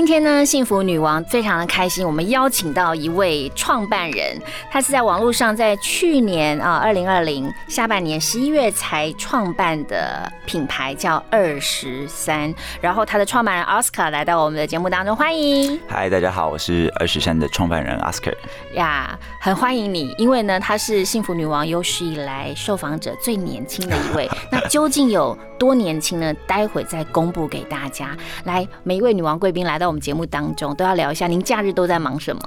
今天呢，幸福女王非常的开心，我们邀请到一位创办人，他是在网络上在去年啊，二零二零下半年十一月才创办的品牌叫二十三，然后他的创办人 Oscar 来到我们的节目当中，欢迎。嗨，大家好，我是二十三的创办人 Oscar。呀，很欢迎你，因为呢，他是幸福女王有史以来受访者最年轻的一位。那究竟有多年轻呢？待会再公布给大家。来，每一位女王贵宾来。在我们节目当中，都要聊一下，您假日都在忙什么？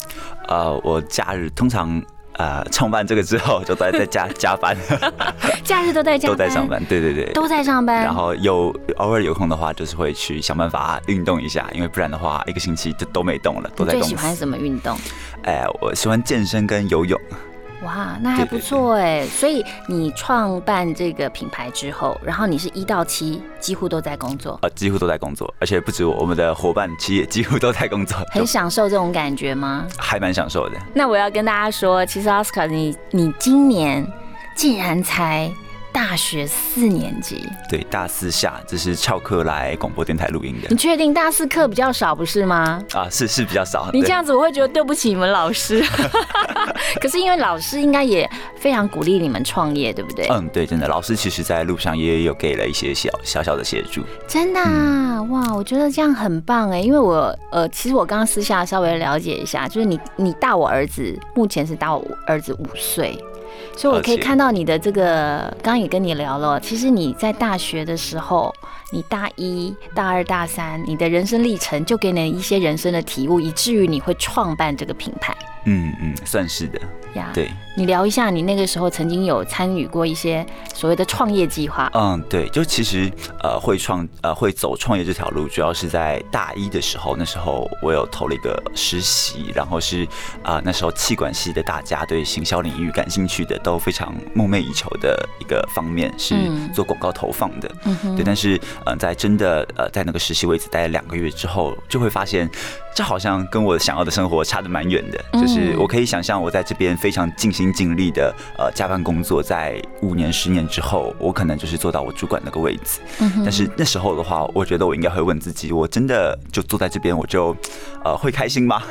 呃，我假日通常呃创办这个之后，就在在加加班。假日都在加都在上班，对对对，都在上班。然后有偶尔有空的话，就是会去想办法运动一下，因为不然的话，一个星期就都没动了，都在。最喜欢什么运动？哎，我喜欢健身跟游泳。哇，那还不错哎！所以你创办这个品牌之后，然后你是一到七几乎都在工作啊，几乎都在工作，而且不止我，我们的伙伴其实也 几乎都在工作。很享受这种感觉吗？还蛮享受的。那我要跟大家说，其实奥斯卡，你你今年竟然才。大学四年级，对，大四下，这是翘课来广播电台录音的。你确定大四课比较少，不是吗？啊，是是比较少。你这样子，我会觉得对不起你们老师。可是因为老师应该也非常鼓励你们创业，对不对？嗯，对，真的，老师其实在路上也有给了一些小小小的协助。真的啊，哇，我觉得这样很棒哎，因为我呃，其实我刚刚私下稍微了解一下，就是你你大我儿子，目前是大我儿子五岁。所以，我可以看到你的这个，刚刚也跟你聊了。其实你在大学的时候，你大一、大二、大三，你的人生历程就给你一些人生的体悟，以至于你会创办这个品牌。嗯嗯，算是的。呀，对，你聊一下，你那个时候曾经有参与过一些所谓的创业计划。嗯，对，就其实呃会创呃会走创业这条路，主要是在大一的时候，那时候我有投了一个实习，然后是啊那时候气管系的大家对行销领域感兴趣的都非常梦寐以求的一个方面是做广告投放的。嗯对，但是呃在真的呃在那个实习位置待了两个月之后，就会发现。这好像跟我想要的生活差的蛮远的，就是我可以想象我在这边非常尽心尽力的呃加班工作，在五年十年之后，我可能就是做到我主管那个位置。但是那时候的话，我觉得我应该会问自己，我真的就坐在这边，我就呃会开心吗？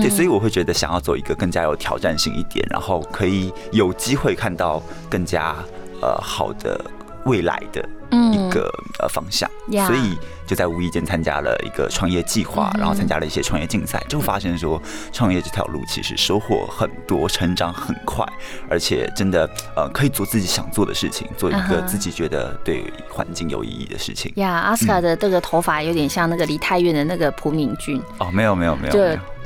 对，所以我会觉得想要走一个更加有挑战性一点，然后可以有机会看到更加呃好的未来的一个呃方向，所以。就在无意间参加了一个创业计划，然后参加了一些创业竞赛，就发现说创业这条路其实收获很多，成长很快，而且真的呃可以做自己想做的事情，做一个自己觉得对环境有意义的事情。呀，阿斯卡的这个头发有点像那个梨泰院的那个朴敏俊。哦，没有没有没有。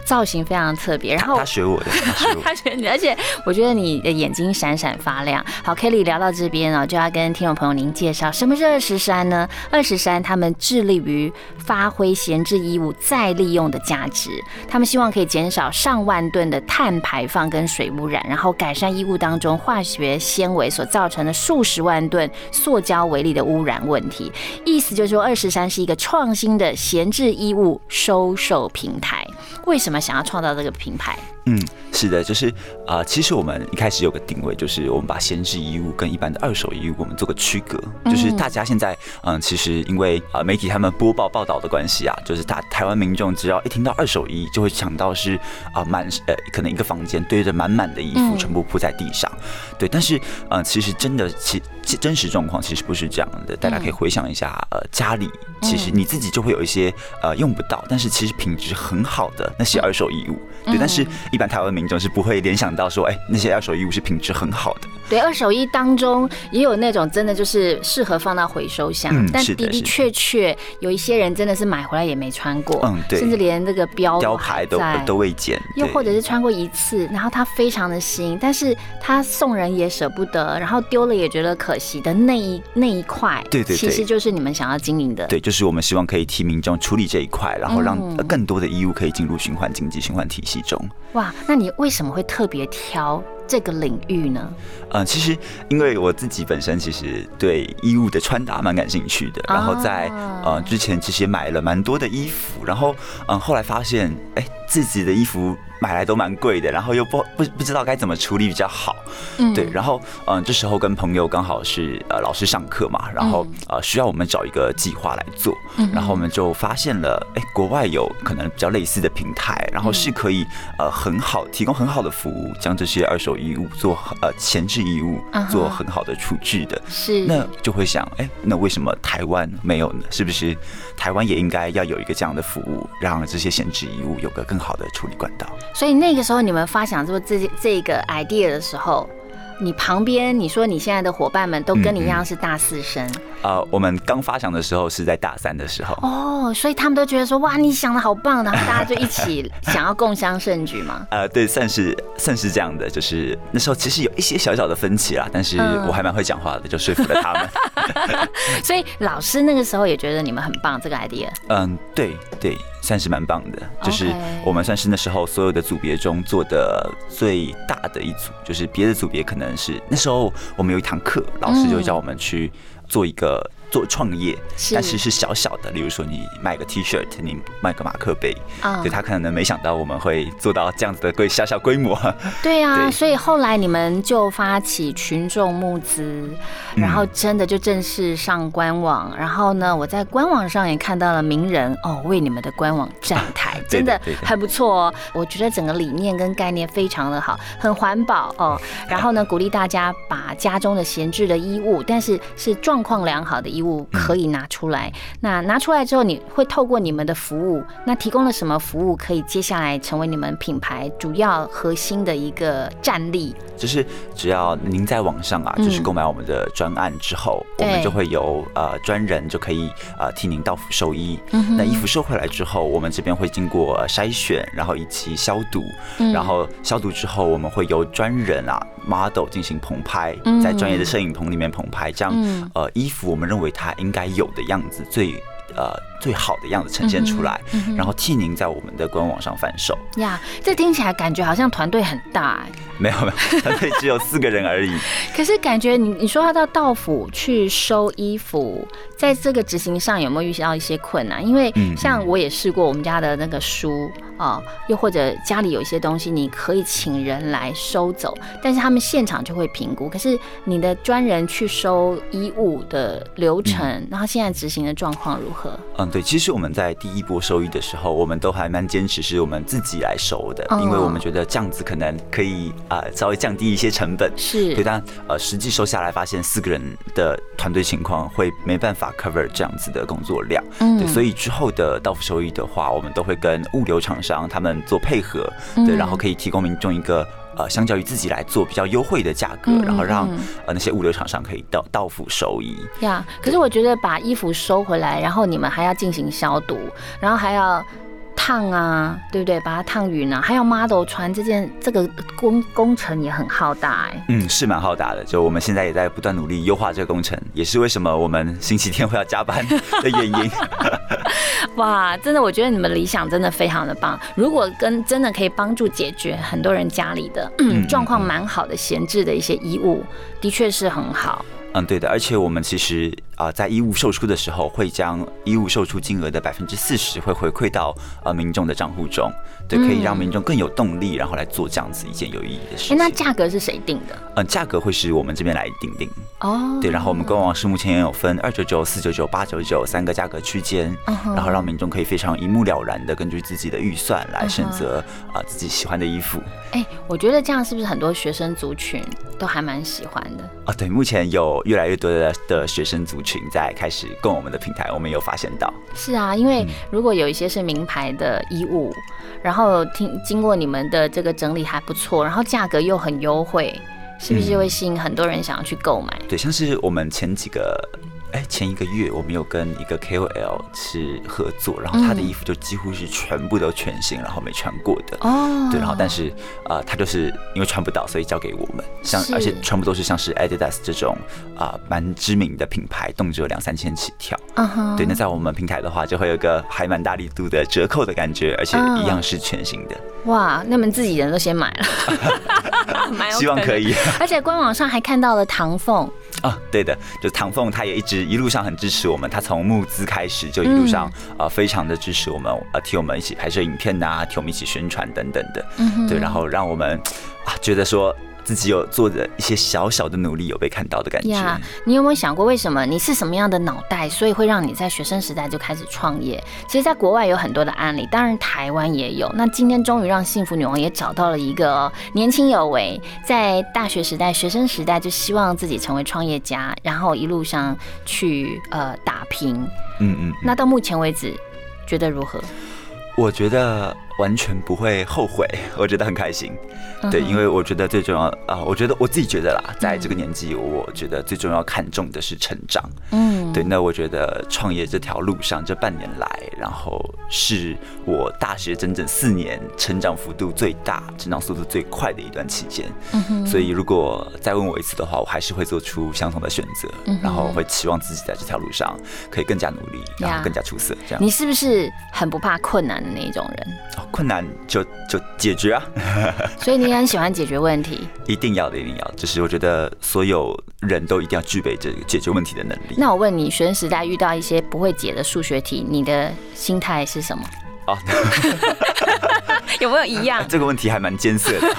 造型非常特别，然后他学我的，他学你，而且我觉得你的眼睛闪闪发亮。好，Kelly 聊到这边啊，就要跟听众朋友您介绍什么是二十三呢？二十三他们致力于发挥闲置衣物再利用的价值，他们希望可以减少上万吨的碳排放跟水污染，然后改善衣物当中化学纤维所造成的数十万吨塑胶为例的污染问题。意思就是说，二十三是一个创新的闲置衣物收售平台。为什么想要创造这个品牌？嗯，是的，就是啊，其实我们一开始有个定位，就是我们把闲置衣物跟一般的二手衣物，我们做个区隔。就是大家现在，嗯，其实因为啊媒体他们播报报道的关系啊，就是大台湾民众只要一听到二手衣，就会想到是啊满呃可能一个房间堆着满满的衣服，全部铺在地上。对，但是嗯，其实真的其真实状况其实不是这样的。大家可以回想一下，呃，家里其实你自己就会有一些呃用不到，但是其实品质很好的那些二手衣物。对，但是。一般台湾民众是不会联想到说，哎，那些二手衣物是品质很好的。对，二手衣当中也有那种真的就是适合放到回收箱，嗯但的的确确有一些人真的是买回来也没穿过，嗯对。甚至连这个标标牌都都未剪，又或者是穿过一次，然后它非常的新，但是他送人也舍不得，然后丢了也觉得可惜的那一那一块，对对对。其实就是你们想要经营的。对，就是我们希望可以替民众处理这一块，然后让更多的衣物可以进入循环经济、循环体系中。哇，那你为什么会特别挑这个领域呢？嗯，其实因为我自己本身其实对衣物的穿搭蛮感兴趣的，然后在啊呃之前其实也买了蛮多的衣服，然后嗯后来发现哎自己的衣服买来都蛮贵的，然后又不不不知道该怎么处理比较好，嗯。对，然后嗯这时候跟朋友刚好是呃老师上课嘛，然后呃需要我们找一个计划来做，嗯然后我们就发现了哎国外有可能比较类似的平台，然后是可以呃很好提供很好的服务，将这些二手衣物做呃前置衣物做很好的处置的。是那就会想，哎、那为什么台湾没有呢？是不是台湾也应该要有一个这样的服务，让这些闲置衣物有个更好的处理管道？所以那个时候你们发想做这这个 idea 的时候，你旁边你说你现在的伙伴们都跟你一样是大四生、呃，我们刚发想的时候是在大三的时候，哦，所以他们都觉得说哇，你想的好棒，然后大家就一起想要共襄盛举嘛。呃，对，算是算是这样的，就是那时候其实有一些小小的分歧啦，但是嗯我还蛮会讲话的，就说服了他们。所以老师那个时候也觉得你们很棒，这个 idea。嗯，对对，算是蛮棒的，就是我们算是那时候所有的组别中做的最大的一组，就是别的组别可能是那时候我们有一堂课，老师就叫我们去做一个。做创业，是。但是是小小的，例如说你卖个 T 恤，你卖个马克杯，啊。对他可能没想到我们会做到这样子的规小小规模，对啊，对。所以后来你们就发起群众募资，然后真的就正式上官网，然后呢，我在官网上也看到了名人哦为你们的官网站台，对 真的的对的。很不错哦。我觉得整个理念跟概念非常的好，很环保哦。然后呢，鼓励大家把家中的闲置的衣物，但是是状况良好的衣物可以拿出来。那拿出来之后，你会透过你们的服务，那提供了什么服务，可以接下来成为你们品牌主要核心的一个战力？就是只要您在网上啊，嗯就是购买我们的专案之后，我们就会由呃专人就可以呃替您到府收衣。嗯那衣服收回来之后，我们这边会经过呃筛选，然后以及消毒，嗯然后消毒之后，我们会由专人啊 model 进行棚拍嗯，在专业的摄影棚里面棚拍，这样嗯呃衣服我们认为它应该有的样子最。呃，最好的样子呈现出来，然后替您在我们的官网上贩售。呀，这听起来感觉好像团队很大哎，没有没有，团队只有四个人而已。可是感觉你你说要到道府去收衣服，在这个执行上有没有遇到一些困难？因为嗯像我也试过我们家的那个书啊、又或者家里有一些东西，你可以请人来收走，但是他们现场就会评估。可是你的专人去收衣物的流程，然后现在执行的状况如何？嗯，对，其实我们在第一波收益的时候，我们都还蛮坚持是我们自己来收的，哦因为我们觉得这样子可能可以啊、呃稍微降低一些成本。是对，但呃实际收下来发现四个人的团队情况会没办法 cover 这样子的工作量。嗯对，所以之后的到付收益的话，我们都会跟物流厂商他们做配合，嗯对，然后可以提供民众一个。呃，相较于自己来做比较优惠的价格，嗯然后让嗯呃那些物流厂商可以到到付收益。呀可是我觉得把衣服收回来，然后你们还要进行消毒，然后还要烫啊，对不对？把它烫匀啊，还有 model 穿这件这个工工程也很浩大哎、嗯，是蛮浩大的。就我们现在也在不断努力优化这个工程，也是为什么我们星期天会要加班的 原因。哇，真的，我觉得你们理想真的非常的棒。如果跟真的可以帮助解决很多人家里的嗯状况蛮好的闲置的一些衣物，的确是很好。嗯，对的。而且我们其实啊、在衣物售出的时候，会将衣物售出金额的百分之四十会回馈到呃民众的账户中，对，可以让民众更有动力，然后来做这样子一件有意义的事。那价格是谁定的？嗯，价格会是我们这边来定定。哦，对，然后我们官网是目前也有分二九九、四九九、八九九三个价格区间，然后让民众可以非常一目了然的根据自己的预算来选择啊、自己喜欢的衣服。哎、我觉得这样是不是很多学生族群都还蛮喜欢的？啊，对，目前有越来越多的的学生族群在开始跟我们的平台，我们有发现到。是啊，因为如果有一些是名牌的衣物，然后听经过你们的这个整理还不错，然后价格又很优惠，是不是就会吸引很多人想要去购买？对，像是我们前几个。哎，前一个月我们有跟一个 KOL 是合作，然后他的衣服就几乎是全部都全新，然后没穿过的。哦，对，然后但是呃，他就是因为穿不到，所以交给我们。像而且全部都是像是 Adidas 这种啊蛮知名的品牌，动辄两三千起跳。嗯哼，对，那在我们平台的话，就会有个还蛮大力度的折扣的感觉，而且一样是全新的。哇，那么自己人都先买了，希望可以。而且官网上还看到了唐凤。啊，对的，就唐凤，他也一直一路上很支持我们。他从募资开始就一路上啊，非常的支持我们，呃，替我们一起拍摄影片呐，替我们一起宣传等等的。嗯，对，然后让我们啊，觉得说。自己有做的一些小小的努力，有被看到的感觉。呀你有没有想过，为什么你是什么样的脑袋，所以会让你在学生时代就开始创业？其实，在国外有很多的案例，当然台湾也有。那今天终于让幸福女王也找到了一个年轻有为，在大学时代、学生时代就希望自己成为创业家，然后一路上去呃打拼。嗯嗯。那到目前为止，觉得如何？我觉得完全不会后悔，我觉得很开心。对，因为我觉得最重要啊，我觉得我自己觉得啦，在这个年纪，我觉得最重要看重的是成长。嗯，对，那我觉得创业这条路上这半年来，然后是我大学整整四年成长幅度最大、成长速度最快的一段期间。嗯哼，所以如果再问我一次的话，我还是会做出相同的选择，然后会期望自己在这条路上可以更加努力，然后更加出色。这样，你是不是很不怕困难的那种人？困难就就解决啊。所以你。很喜欢解决问题，一定要的，一定要。就是我觉得所有人都一定要具备这个解决问题的能力。那我问你，学生时代遇到一些不会解的数学题，你的心态是什么？哦，有没有一样？这个问题还蛮艰涩的，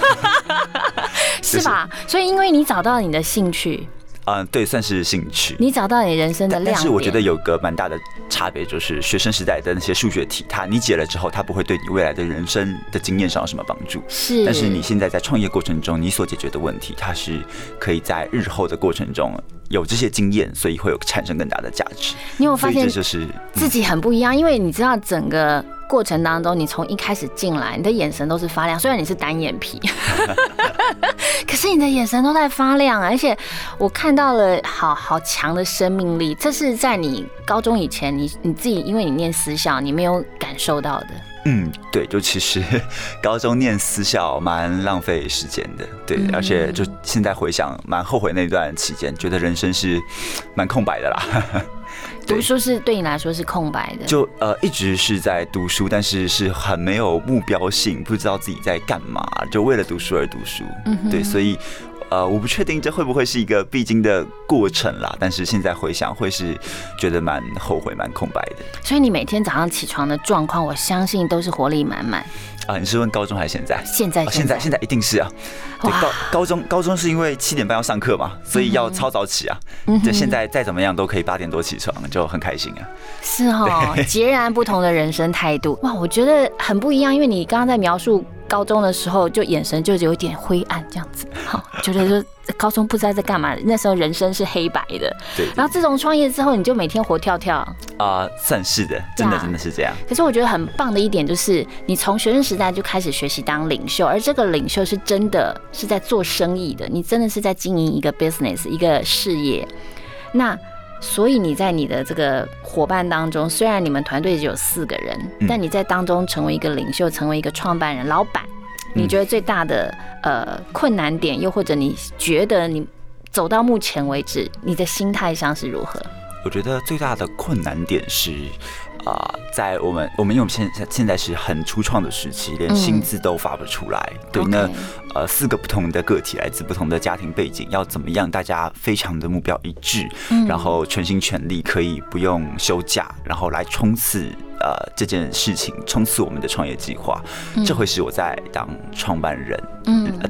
是吧？所以因为你找到你的兴趣。嗯，对，算是兴趣。你找到你人生的亮点。但是我觉得有个蛮大的差别，就是学生时代的那些数学题，它你解了之后，它不会对你未来的人生的经验上有什么帮助。是。但是你现在在创业过程中，你所解决的问题，它是可以在日后的过程中有这些经验，所以会有产生更大的价值。你有发现，这就是自己很不一样，因为你知道整个。过程当中，你从一开始进来，你的眼神都是发亮。虽然你是单眼皮，可是你的眼神都在发亮，而且我看到了好好强的生命力。这是在你高中以前，你你自己因为你念私校，你没有感受到的。嗯，对，就其实 高中念私校蛮浪费时间的，对，而且就现在回想，蛮后悔那段期间，觉得人生是蛮空白的啦。读书是对你来说是空白的，就呃一直是在读书，但是是很没有目标性，不知道自己在干嘛，就为了读书而读书。嗯，对，所以呃我不确定这会不会是一个必经的过程啦，但是现在回想会是觉得蛮后悔、蛮空白的。所以你每天早上起床的状况，我相信都是活力满满。啊，你是问高中还是现在？现在，现在，现在一定是啊。对，高高中高中是因为七点半要上课嘛，所以要超早起啊。就现在再怎么样都可以八点多起床，就很开心啊。是哦，截然不同的人生态度哇，我觉得很不一样。因为你刚刚在描述高中的时候，就眼神就有点灰暗这样子，好，觉得说高中不知道在干嘛。那时候人生是黑白的。对。然后自从创业之后，你就每天活跳跳。啊，算是的，真的真的是这样。可是我觉得很棒的一点就是，你从学生时代就开始学习当领袖，而这个领袖是真的是在做生意的，你真的是在经营一个 business 一个事业。那所以你在你的这个伙伴当中，虽然你们团队只有四个人，但你在当中成为一个领袖，成为一个创办人、老板，你觉得最大的呃困难点，又或者你觉得你走到目前为止，你的心态上是如何？我觉得最大的困难点是，啊，在我们我们因为我们现在现在是很初创的时期，连薪资都发不出来。对，那呃四个不同的个体来自不同的家庭背景，要怎么样大家非常的目标一致，然后全心全力可以不用休假，然后来冲刺呃这件事情，冲刺我们的创业计划，这会是我在当创办人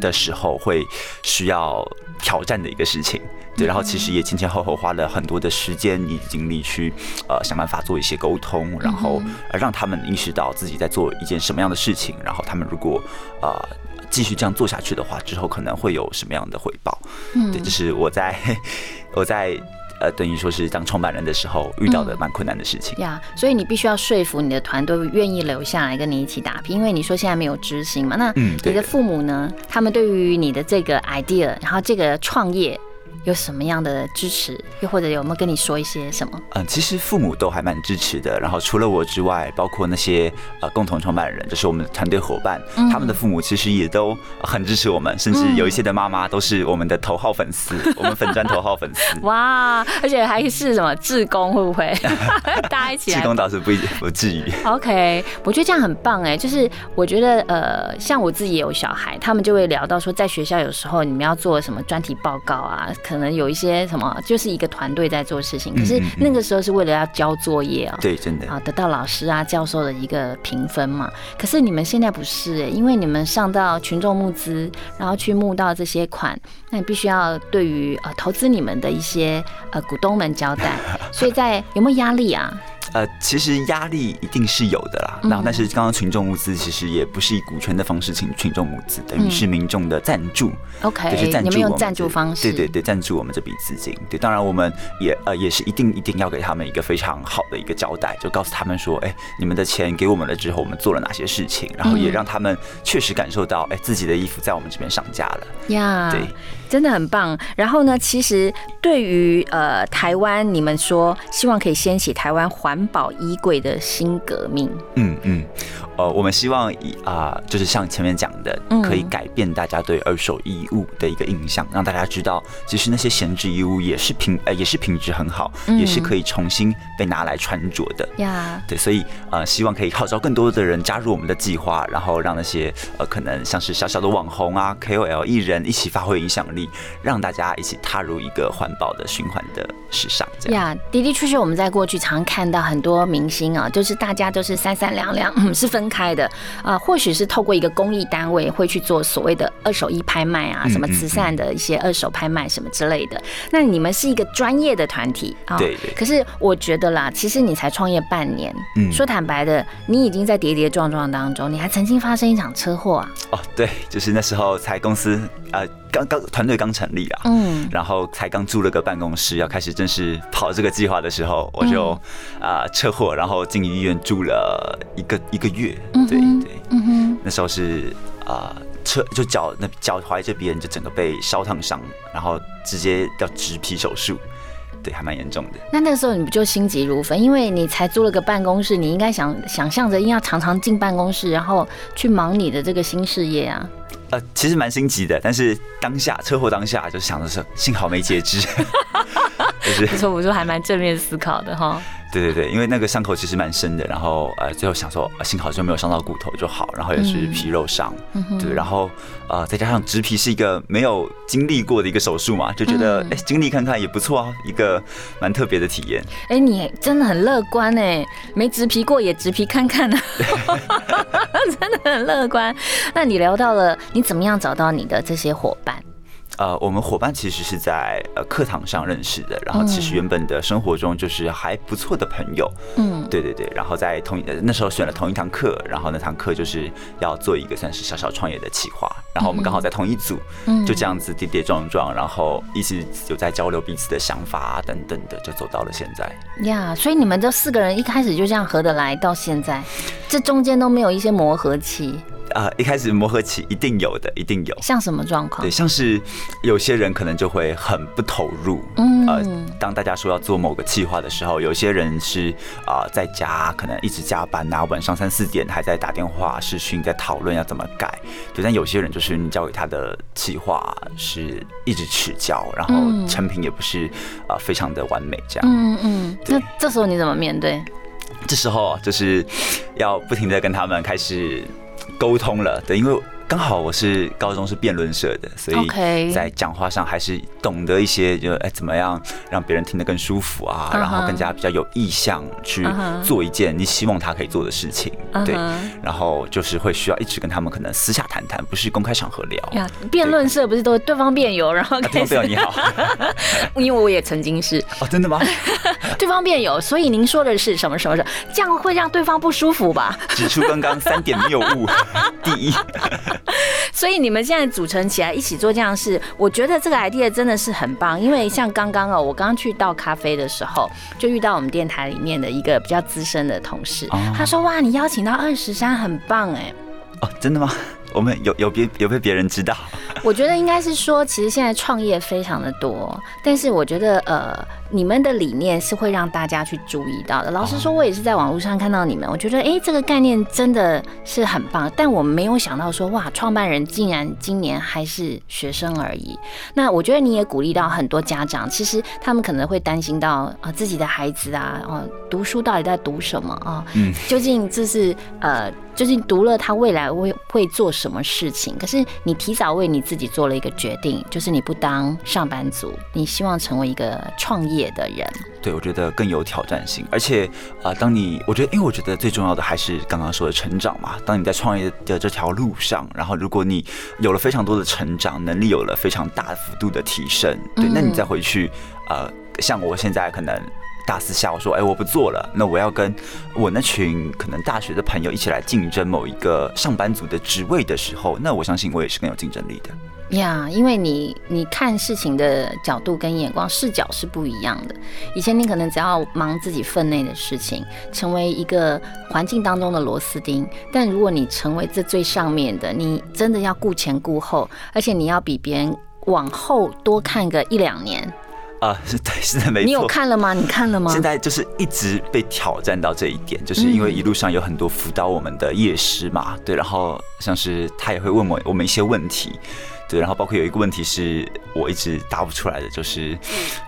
的时候会需要挑战的一个事情。对，然后其实也前前后后花了很多的时间以及精力去，呃，想办法做一些沟通，然后让他们意识到自己在做一件什么样的事情，然后他们如果呃继续这样做下去的话，之后可能会有什么样的回报。嗯，对，这是我在 我在呃，等于说是当创办人的时候遇到的蛮困难的事情。呀所以你必须要说服你的团队愿意留下来跟你一起打拼，因为你说现在没有执行嘛。那你的父母呢？他们对于你的这个 idea，然后这个创业有什么样的支持？又或者有没有跟你说一些什么？嗯，其实父母都还蛮支持的。然后除了我之外，包括那些呃共同创办人，就是我们的团队伙伴，嗯他们的父母其实也都很支持我们，甚至有一些的妈妈都是我们的头号粉丝，我们粉砖头号粉丝。哇，而且还是什么志工，会不会 大家一起来志工倒是不一不至于。OK，我觉得这样很棒哎，就是我觉得呃，像我自己也有小孩，他们就会聊到说，在学校有时候你们要做什么专题报告啊，可能有一些什么，就是一个团队在做事情，可是那个时候是为了要交作业啊。对，真的。啊，得到老师啊、教授的一个评分嘛。可是你们现在不是欸，因为你们上到群众募资，然后去募到这些款，那你必须要对于呃投资你们的一些呃股东们交代。所以在有没有压力啊？呃，其实压力一定是有的啦。嗯然后，但是刚刚群众募资其实也不是以股权的方式请群众募资，等于是民众的赞助。OK，就是赞你们用赞助方式，对对对，赞助我们这笔资金。对，当然我们也呃也是一定一定要给他们一个非常好的一个交代，就告诉他们说，哎，你们的钱给我们了之后，我们做了哪些事情，然后也嗯让他们确实感受到，哎，自己的衣服在我们这边上架了。呀对，真的很棒。然后呢，其实对于呃台湾，你们说希望可以掀起台湾环保衣柜的新革命，嗯嗯，呃，我们希望以啊、就是像前面讲的嗯，可以改变大家对二手衣物的一个印象，让大家知道，其实那些闲置衣物也是品呃也是品质很好，嗯也是可以重新被拿来穿着的。呀。对，所以呃，希望可以号召更多的人加入我们的计划，然后让那些呃可能像是小小的网红啊、KOL 艺人一起发挥影响力，让大家一起踏入一个环保的循环的时尚。这样，呀的的确确，我们在过去常看到很多明星啊，就是大家都是三三两两，嗯，是分开的啊、或许是透过一个公益单位会去做所谓的二手衣拍卖啊，嗯什么慈善的一些二手拍卖什么之类的。那你们是一个专业的团体啊，对对。可是我觉得啦，其实你才创业半年，嗯。说坦白的，你已经在跌跌撞撞当中，你还曾经发生一场车祸啊，哦，对，就是那时候才公司呃刚刚团队刚成立啊，嗯，然后才刚租了个办公室，要开始正式跑这个计划的时候，我就啊、车祸，然后进医院住了一个一个月。对嗯对，嗯哼，那时候是啊、车就脚那脚踝这边就整个被烧烫伤，然后直接要植皮手术，对，还蛮严重的。那那个时候你不就心急如焚？因为你才租了个办公室，你应该想想象着应该常常进办公室，然后去忙你的这个新事业啊。其实蛮心急的，但是当下车祸当下就想的是，幸好没截肢，就是不错不错，还蛮正面思考的哈。对对对，因为那个伤口其实蛮深的，然后呃，最后想说，呃幸好就没有伤到骨头就好，然后也是皮肉伤，嗯对，然后呃，再加上植皮是一个没有经历过的一个手术嘛，就觉得嗯哎、经历看看也不错啊，一个蛮特别的体验。哎、你真的很乐观哎，没植皮过也植皮看看啊，真的很乐观。那你聊到了你怎么样找到你的这些伙伴？呃，我们伙伴其实是在呃课堂上认识的，然后其实原本的生活中就是还不错的朋友，嗯，对对对，然后在同一呃那时候选了同一堂课，然后那堂课就是要做一个算是小小创业的企划，然后我们刚好在同一组，嗯。就这样子跌跌撞撞，然后一直有在交流彼此的想法啊等等的，就走到了现在。呀所以你们这四个人一开始就这样合得来，到现在，这中间都没有一些磨合期，啊、一开始磨合期一定有的，一定有。像什么状况对，？像是有些人可能就会很不投入，嗯呃，当大家说要做某个计划的时候，有些人是啊、在家可能一直加班啊，晚上三四点还在打电话视讯在讨论要怎么改，对，但有些人就是你交给他的计划是一直迟交，然后嗯成品也不是啊、非常的完美这样，嗯嗯，那对这时候你怎么面对？这时候就是要不停的跟他们开始沟通了，对，因为刚好我是高中是辩论社的，所以在讲话上还是懂得一些，就哎怎么样让别人听得更舒服啊然后更加比较有意向去做一件你希望他可以做的事情，对。然后就是会需要一直跟他们可能私下谈谈，不是公开场合聊。呀，辩论社不是都对方辩友，然后啊，开始听众朋友你好，因为我也曾经是。哦，真的吗？对方辩友，所以您说的是什么什么什么，这样会让对方不舒服吧？指出刚刚三点谬误，第一，所以你们现在组成起来一起做这样的事，我觉得这个 idea 真的是很棒。因为像刚刚哦，我刚刚去倒咖啡的时候，就遇到我们电台里面的一个比较资深的同事，他说：“哇，你邀请到二十三，很棒哎。”哦，真的吗？我们有有别有被别人知道？我觉得应该是说，其实现在创业非常的多，但是我觉得呃。你们的理念是会让大家去注意到的。老实说，我也是在网络上看到你们，我觉得哎，这个概念真的是很棒。但我没有想到说，哇，创办人竟然今年还是学生而已。那我觉得你也鼓励到很多家长，其实他们可能会担心到啊，自己的孩子啊，哦，读书到底在读什么啊？嗯，究竟这是呃，究竟读了他未来会会做什么事情？可是你提早为你自己做了一个决定，就是你不当上班族，你希望成为一个创业。业的人，对我觉得更有挑战性，而且啊，当你我觉得，因为我觉得最重要的还是刚刚说的成长嘛。当你在创业的这条路上，然后如果你有了非常多的成长，能力有了非常大幅度的提升，对，那你再回去，呃，像我现在可能大四下，我说，哎，我不做了，那我要跟我那群可能大学的朋友一起来竞争某一个上班族的职位的时候，那我相信我也是更有竞争力的。呀，因为你你看事情的角度跟眼光视角是不一样的。以前你可能只要忙自己分内的事情，成为一个环境当中的螺丝钉。但如果你成为这最上面的，你真的要顾前顾后，而且你要比别人往后多看个一两年。啊，是 对，是的，没错。你有看了吗？你看了吗？现在就是一直被挑战到这一点，就是因为一路上有很多辅导我们的夜师嘛，对，然后像是他也会问我我们一些问题。对，然后包括有一个问题是我一直答不出来的，就是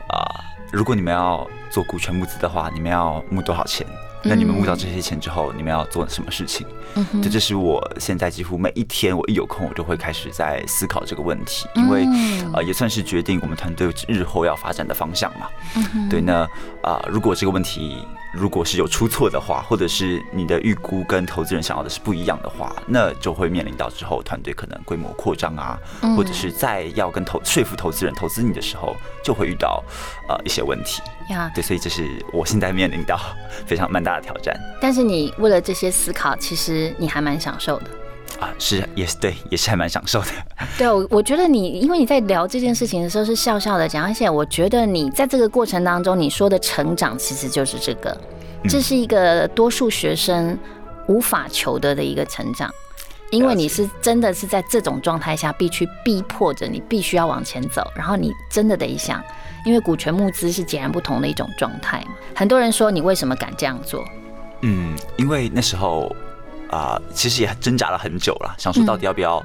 啊，如果你们要做股权募资的话，你们要募多少钱？那你们募到这些钱之后，你们要做什么事情？嗯，这就是我现在几乎每一天我一有空，我就会开始在思考这个问题，因为啊，也算是决定我们团队日后要发展的方向嘛。嗯，对，那啊，如果这个问题。如果是有出错的话，或者是你的预估跟投资人想要的是不一样的话，那就会面临到之后团队可能规模扩张啊，或者是在要跟投说服投资人投资你的时候，就会遇到呃一些问题。呀，对，所以这是我现在面临到非常蛮大的挑战。但是你为了这些思考，其实你还蛮享受的。啊，是也是对，也是还蛮享受的。对，我我觉得你，因为你在聊这件事情的时候是笑笑的讲，而且我觉得你在这个过程当中，你说的成长其实就是这个，这是一个多数学生无法求得的一个成长，因为你是真的是在这种状态下必须逼迫着你必须要往前走，然后你真的得想，因为股权募资是截然不同的一种状态嘛。很多人说你为什么敢这样做？嗯，因为那时候。啊，其实也挣扎了很久了，想说到底要不要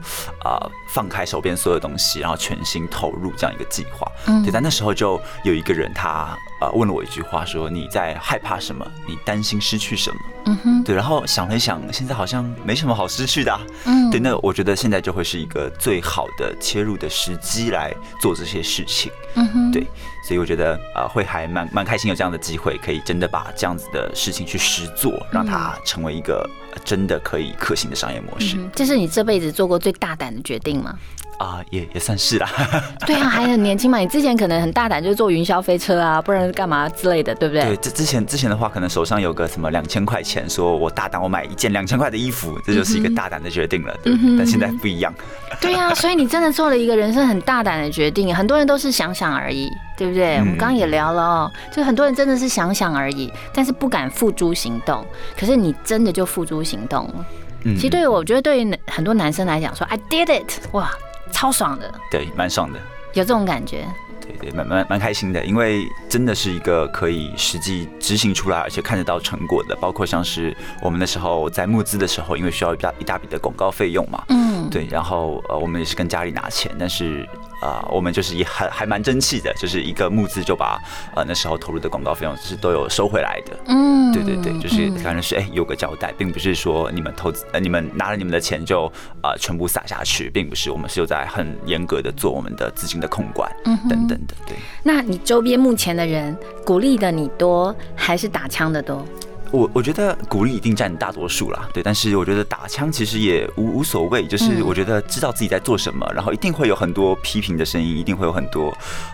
啊放开手边所有东西，然后全心投入这样一个计划。对，但那时候就有一个人他呃问了我一句话，说你在害怕什么？你担心失去什么？嗯哼，对。然后想了想，现在好像没什么好失去的。嗯，对。那我觉得现在就会是一个最好的切入的时机来做这些事情。嗯哼，对。所以我觉得啊，会还蛮蛮开心有这样的机会，可以真的把这样子的事情去实做，让它成为一个真的可以可行的商业模式。这是你这辈子做过最大胆的决定吗？啊，也也算是啦。对啊，还很年轻嘛。你之前可能很大胆，就是坐云霄飞车啊，不然干嘛之类的，对不对？对，之之前之前的话，可能手上有个什么两千块钱，说我大胆，我买一件两千块的衣服，这就是一个大胆的决定了。对，但现在不一样。对啊，所以你真的做了一个人生很大胆的决定。很多人都是想想而已，对不对？我们刚刚也聊了哦，就很多人真的是想想而已，但是不敢付诸行动。可是你真的就付诸行动了。其实对于我觉得，对于很多男生来讲，说 I did it，哇！超爽的，对，蛮爽的，有这种感觉，对对，蛮蛮蛮开心的，因为真的是一个可以实际执行出来，而且看得到成果的，包括像是我们那时候在募资的时候，因为需要一大一大笔的广告费用嘛，嗯，对，然后呃，我们也是跟家里拿钱，但是。啊，我们就是也还还蛮争气的，就是一个募资就把呃那时候投入的广告费用是都有收回来的。嗯，对对对，就是反正是哎有个交代，并不是说你们投资呃你们拿了你们的钱就啊全部撒下去，并不是，我们是有在很严格的做我们的资金的控管嗯等等的。对，那你周边目前的人鼓励的你多还是打枪的多？我我觉得鼓励一定占大多数啦，对，但是我觉得打枪其实也无无所谓，就是我觉得知道自己在做什么，然后一定会有很多批评的声音，一定会有很多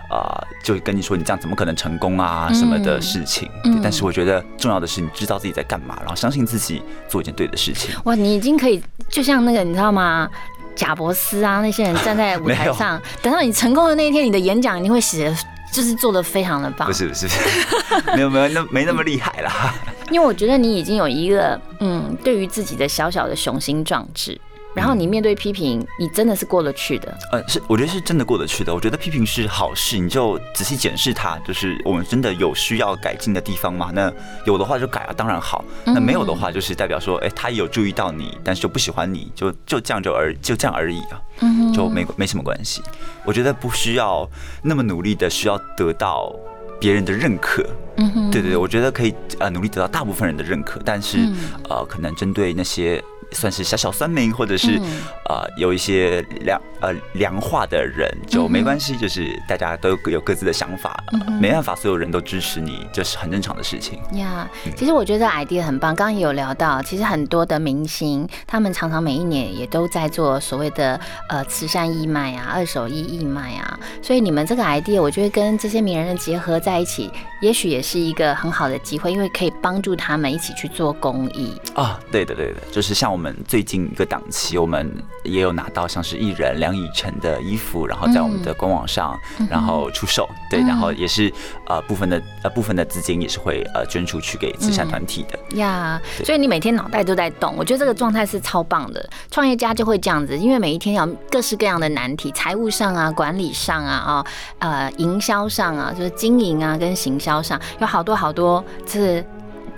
啊，就跟你说你这样怎么可能成功啊什么的事情，但是我觉得重要的是你知道自己在干嘛，然后相信自己做一件对的事情。哇，你已经可以就像那个你知道吗？贾伯斯啊那些人站在舞台上，等到你成功的那一天，你的演讲一定会写的就是做的非常的棒不。是不是，没有没有那没那么厉害啦。因为我觉得你已经有一个嗯，对于自己的小小的雄心壮志，然后你面对批评，你真的是过得去的。呃，是我觉得是真的过得去的。我觉得批评是好事，你就仔细检视它，就是我们真的有需要改进的地方吗？那有的话就改啊，当然好。那没有的话，就是代表说，哎、他有注意到你，但是就不喜欢你，就就这样就而就这样而已啊，就没没什么关系。我觉得不需要那么努力的需要得到别人的认可。嗯哼，对对对，我觉得可以呃努力得到大部分人的认可，但是、呃可能针对那些算是小小酸民或者是、嗯呃有一些良呃良化的人就没关系，就是大家都有各自的想法，呃没办法所有人都支持你，这是很正常的事情。呀其实我觉得 idea 很棒。刚刚也有聊到，其实很多的明星，他们常常每一年也都在做所谓的呃慈善义卖啊、二手衣义卖啊。所以你们这个 idea，我觉得跟这些名人结合在一起，也许也是一个很好的机会，因为可以帮助他们一起去做公益。啊，对的，对的，就是像我们最近一个档期，我们也有拿到像是艺人梁以晨的衣服，然后在我们的官网上，然后出售，对，然后也是呃部分的呃部分的资金也是会呃捐出去给慈善团体的。呀所以你每天脑袋都在动，我觉得这个状态是超棒的。创业家就会这样子，因为每一天有各式各样的难题，财务上啊、管理上啊、啊呃营销上啊，就是经营啊跟行销上，有好多好多是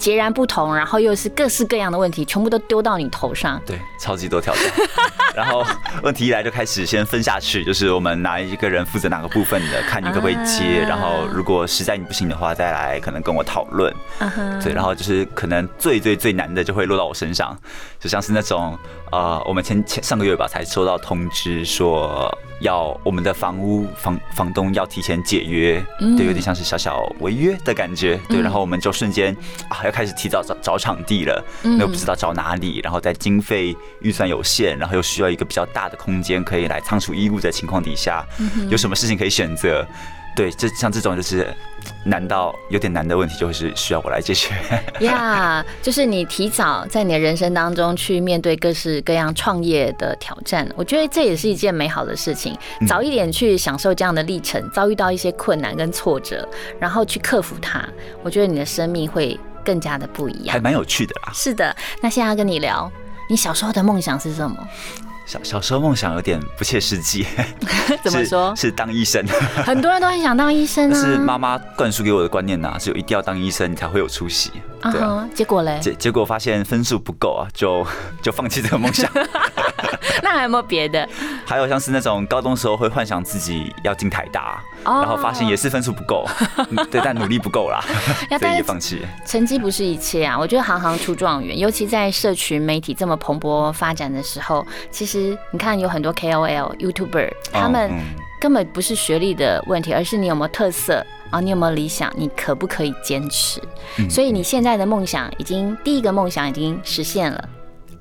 截然不同，然后又是各式各样的问题，全部都丢到你头上。对，超级多挑战。然后问题一来就开始先分下去，就是我们哪一个人负责哪个部分的，看你可不可以接。啊然后如果实在你不行的话，再来可能跟我讨论。对，然后就是可能最最最难的就会落到我身上，就像是那种呃，我们前前上个月吧才收到通知说要我们的房屋房房东要提前解约，对，有点像是小小违约的感觉，对，然后我们就瞬间啊要开始提早找找场地了，那又不知道找哪里，然后在经费预算有限，然后又需要一个比较大的空间可以来仓储衣物的情况底下，有什么事情可以选择？对，这像这种就是难到有点难的问题，就会是需要我来解决。呀就是你提早在你的人生当中去面对各式各样创业的挑战，我觉得这也是一件美好的事情。早一点去享受这样的历程，遭遇到一些困难跟挫折，然后去克服它，我觉得你的生命会更加的不一样。还蛮有趣的啦。是的，那现在要跟你聊，你小时候的梦想是什么？小小时候梦想有点不切实际，怎么说？是当医生，很多人都很想当医生啊。但是妈妈灌输给我的观念呐、只有一定要当医生你才会有出息。对啊，结果嘞？结结果发现分数不够啊，就 就放弃这个梦想。那还有没有别的？还有像是那种高中时候会幻想自己要进台大，哦然后发现也是分数不够，嗯对，但努力不够啦，所以也放弃。成绩不是一切啊！我觉得行行出状元，尤其在社群媒体这么蓬勃发展的时候，其实你看有很多 KOL、YouTuber，他们嗯根本不是学历的问题，而是你有没有特色啊，你有没有理想，你可不可以坚持？嗯所以你现在的梦想已经第一个梦想已经实现了。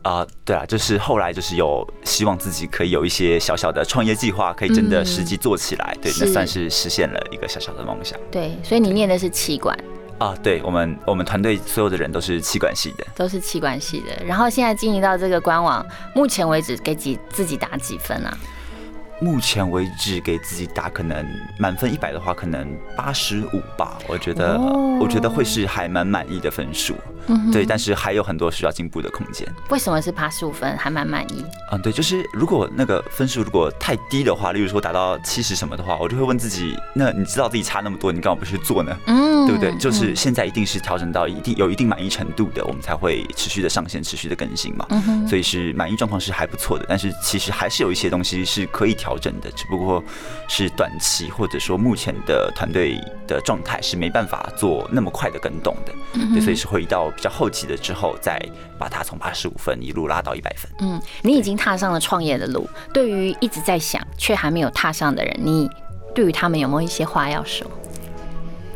啊、对啊，就是后来就是有希望自己可以有一些小小的创业计划，可以真的实际做起来，对，那算是实现了一个小小的梦想。对，所以你念的是气管，啊，对我们我们团队所有的人都是气管系的，都是气管系的。然后现在经营到这个官网，目前为止给几自己打几分啊？目前为止给自己打可能满分一百的话，可能八十五吧。我觉得、哦我觉得会是还蛮满意的分数，嗯对，但是还有很多需要进步的空间。为什么是八十五分？还蛮满意。嗯，对，就是如果那个分数如果太低的话，例如说达到七十什么的话，我就会问自己，那你知道自己差那么多，你干嘛不去做呢？嗯对不对？就是现在一定是调整到一定有一定满意程度的，我们才会持续的上线、持续的更新嘛。嗯所以是满意状况是还不错的，但是其实还是有一些东西是可以调整的，只不过是短期或者说目前的团队的状态是没办法做那么快的跟动的，对，所以是回到比较后期的之后再把它从八十五分一路拉到一百分。嗯，你已经踏上了创业的路。对于一直在想却还没有踏上的人，你对于他们有没有一些话要说？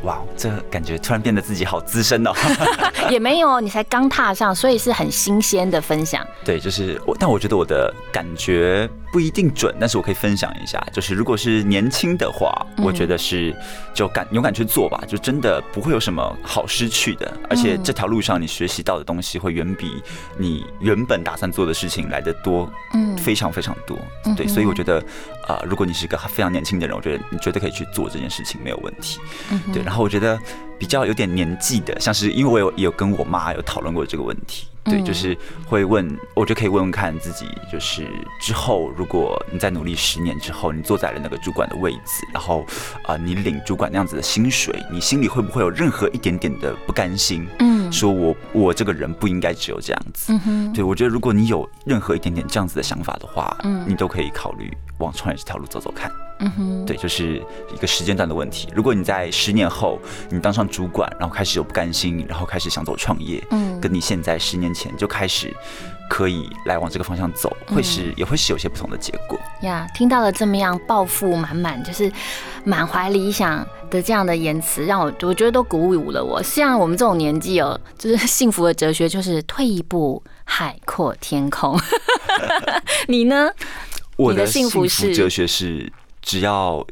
哇，这感觉突然变得自己好资深哦。也没有，你才刚踏上，所以是很新鲜的分享。对，就是我，但我觉得我的感觉不一定准，但是我可以分享一下，就是如果是年轻的话，我觉得是就敢勇敢去做吧，就真的不会有什么好失去的，而且这条路上你学习到的东西会远比你原本打算做的事情来的多，嗯，非常非常多，对，所以我觉得啊，如果你是一个非常年轻的人，我觉得你绝对可以去做这件事情，没有问题，对，然后我觉得比较有点年纪的，像是因为我有也有跟我妈有讨论过这个问题。对，就是会问，我觉得可以问问看自己，就是之后如果你在努力十年之后，你坐在了那个主管的位置，然后啊，你领主管那样子的薪水，你心里会不会有任何一点点的不甘心？嗯，说我我这个人不应该只有这样子。嗯哼，对我觉得如果你有任何一点点这样子的想法的话，嗯，你都可以考虑往创业这条路走走看。嗯哼，对，就是一个时间段的问题。如果你在十年后你当上主管，然后开始有不甘心，然后开始想走创业，嗯，跟你现在十年前就开始可以来往这个方向走，会是也会是有些不同的结果呀。听到了这么样抱负满满，就是满怀理想的这样的言辞，让我我觉得都鼓舞了我。像我们这种年纪哦，就是 幸福的哲学就是退一步海阔天空。你呢？我的幸福哲学是。只要，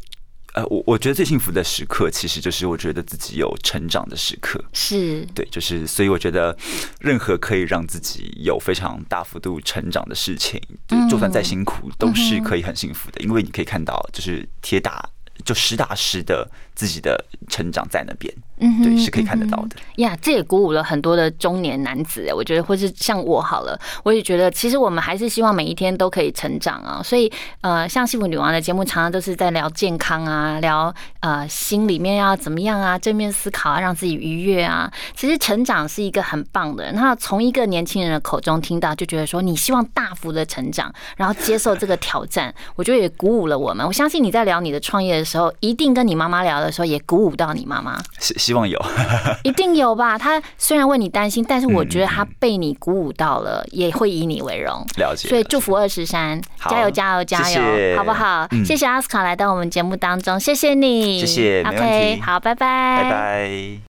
呃，我我觉得最幸福的时刻，其实就是我觉得自己有成长的时刻。是，对，就是所以我觉得，任何可以让自己有非常大幅度成长的事情，就就算再辛苦，都是可以很幸福的，因为你可以看到，就是铁打就实打实的自己的成长在那边。嗯，对，是可以看得到的呀。这也鼓舞了很多的中年男子，我觉得，或是像我好了，我也觉得，其实我们还是希望每一天都可以成长啊。所以，呃，像幸福女王的节目，常常都是在聊健康啊，聊呃心里面要怎么样啊，正面思考啊，让自己愉悦啊。其实成长是一个很棒的。那从一个年轻人的口中听到，就觉得说你希望大幅的成长，然后接受这个挑战，我觉得也鼓舞了我们。我相信你在聊你的创业的时候，一定跟你妈妈聊的时候，也鼓舞到你妈妈。希望有，一定有吧？他虽然为你担心，但是我觉得他被你鼓舞到了，也会以你为荣。了解，所以祝福二十三，加油加油加油，好不好？谢谢阿斯卡来到我们节目当中，谢谢你，谢谢，OK，好，拜拜，拜拜。